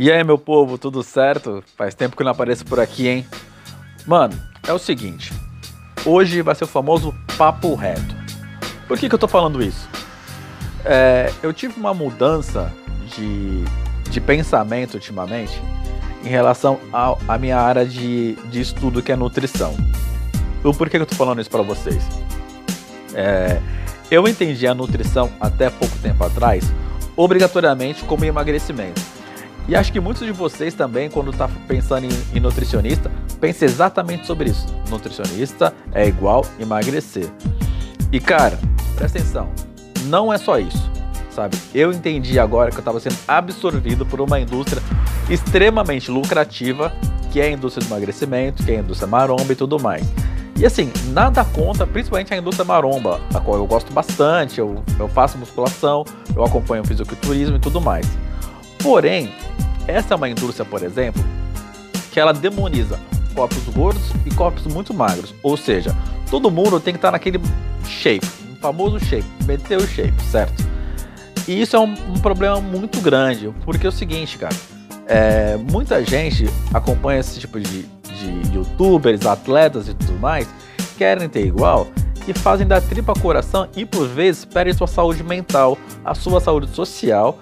E aí, meu povo, tudo certo? Faz tempo que eu não apareço por aqui, hein? Mano, é o seguinte. Hoje vai ser o famoso papo reto. Por que, que eu tô falando isso? É, eu tive uma mudança de, de pensamento ultimamente em relação à minha área de, de estudo, que é nutrição. O porquê que eu tô falando isso para vocês? É, eu entendi a nutrição até pouco tempo atrás obrigatoriamente como emagrecimento. E acho que muitos de vocês também, quando tá pensando em, em nutricionista, pensam exatamente sobre isso. Nutricionista é igual emagrecer. E cara, presta atenção, não é só isso, sabe? Eu entendi agora que eu estava sendo absorvido por uma indústria extremamente lucrativa, que é a indústria do emagrecimento, que é a indústria maromba e tudo mais. E assim, nada contra, principalmente a indústria maromba, a qual eu gosto bastante, eu, eu faço musculação, eu acompanho o fisiculturismo e tudo mais. Porém, essa é uma indústria, por exemplo, que ela demoniza corpos gordos e corpos muito magros. Ou seja, todo mundo tem que estar naquele shape, o famoso shape, meter o shape, certo? E isso é um, um problema muito grande, porque é o seguinte, cara, é, muita gente acompanha esse tipo de, de youtubers, atletas e tudo mais, querem ter igual e fazem da tripa coração e por vezes perdem sua saúde mental, a sua saúde social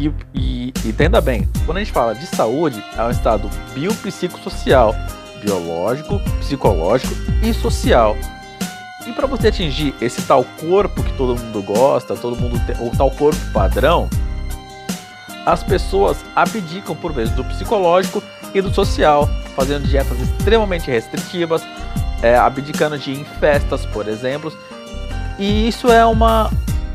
e, e, entenda bem, quando a gente fala de saúde, é um estado biopsicossocial, biológico, psicológico e social. E para você atingir esse tal corpo que todo mundo gosta, todo mundo tem, ou tal corpo padrão, as pessoas abdicam por vezes do psicológico e do social, fazendo dietas extremamente restritivas, é, abdicando de em festas, por exemplo. E isso é uma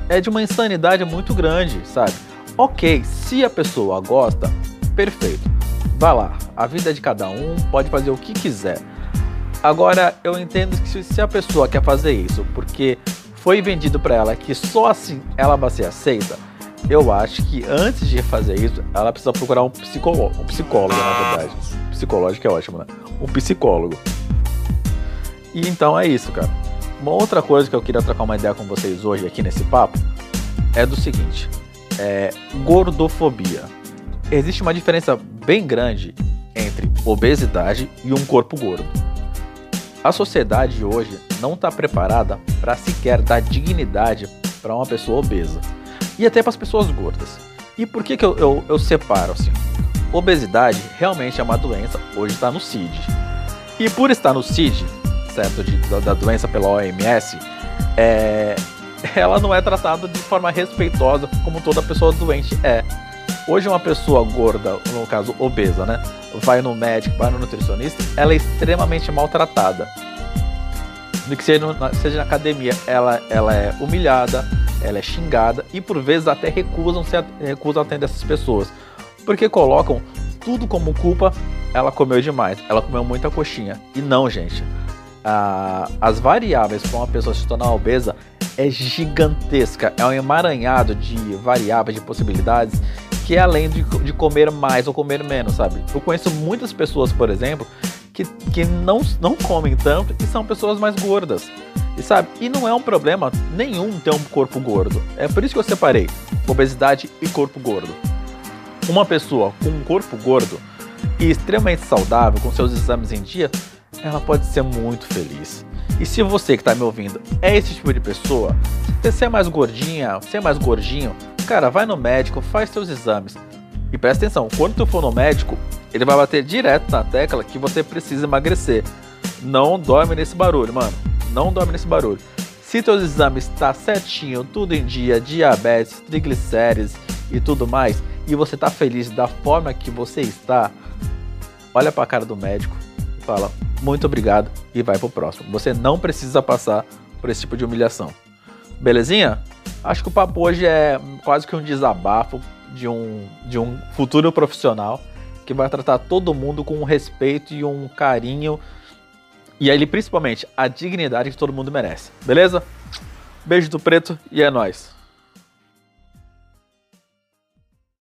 é de uma insanidade muito grande, sabe? Ok, se a pessoa gosta, perfeito. Vá lá, a vida é de cada um, pode fazer o que quiser. Agora, eu entendo que se a pessoa quer fazer isso porque foi vendido para ela que só assim ela vai ser aceita, eu acho que antes de fazer isso, ela precisa procurar um psicólogo, um psicólogo na verdade. Psicológico é ótimo, né? Um psicólogo. E então é isso, cara. Uma outra coisa que eu queria trocar uma ideia com vocês hoje aqui nesse papo é do seguinte é, gordofobia. Existe uma diferença bem grande entre obesidade e um corpo gordo. A sociedade hoje não está preparada para sequer dar dignidade para uma pessoa obesa e até para as pessoas gordas. E por que, que eu, eu, eu separo assim? Obesidade realmente é uma doença, hoje está no CID. E por estar no CID, certo, de, da, da doença pela OMS, é, ela não é tratada de forma respeitosa como toda pessoa doente é. Hoje uma pessoa gorda, no caso obesa, né, vai no médico, vai no nutricionista, ela é extremamente maltratada. Do que seja, seja na academia, ela, ela é humilhada, ela é xingada e por vezes até recusam se recusam atender essas pessoas, porque colocam tudo como culpa. Ela comeu demais, ela comeu muita coxinha. E não, gente. Ah, as variáveis para uma pessoa se tornar obesa é gigantesca, é um emaranhado de variáveis, de possibilidades, que é além de, de comer mais ou comer menos, sabe? Eu conheço muitas pessoas, por exemplo, que, que não, não comem tanto e são pessoas mais gordas. E sabe? E não é um problema nenhum ter um corpo gordo. É por isso que eu separei obesidade e corpo gordo. Uma pessoa com um corpo gordo e extremamente saudável, com seus exames em dia, ela pode ser muito feliz. E se você que está me ouvindo é esse tipo de pessoa, se você é mais gordinha, se é mais gordinho, cara, vai no médico, faz seus exames. E presta atenção, quando tu for no médico, ele vai bater direto na tecla que você precisa emagrecer. Não dorme nesse barulho, mano. Não dorme nesse barulho. Se teus exames está certinho, tudo em dia, diabetes, triglicérides e tudo mais, e você tá feliz da forma que você está, olha para a cara do médico e fala: muito obrigado e vai pro próximo. Você não precisa passar por esse tipo de humilhação. Belezinha? Acho que o papo hoje é quase que um desabafo de um, de um futuro profissional que vai tratar todo mundo com um respeito e um carinho e aí principalmente a dignidade que todo mundo merece. Beleza? Beijo do preto e é nós.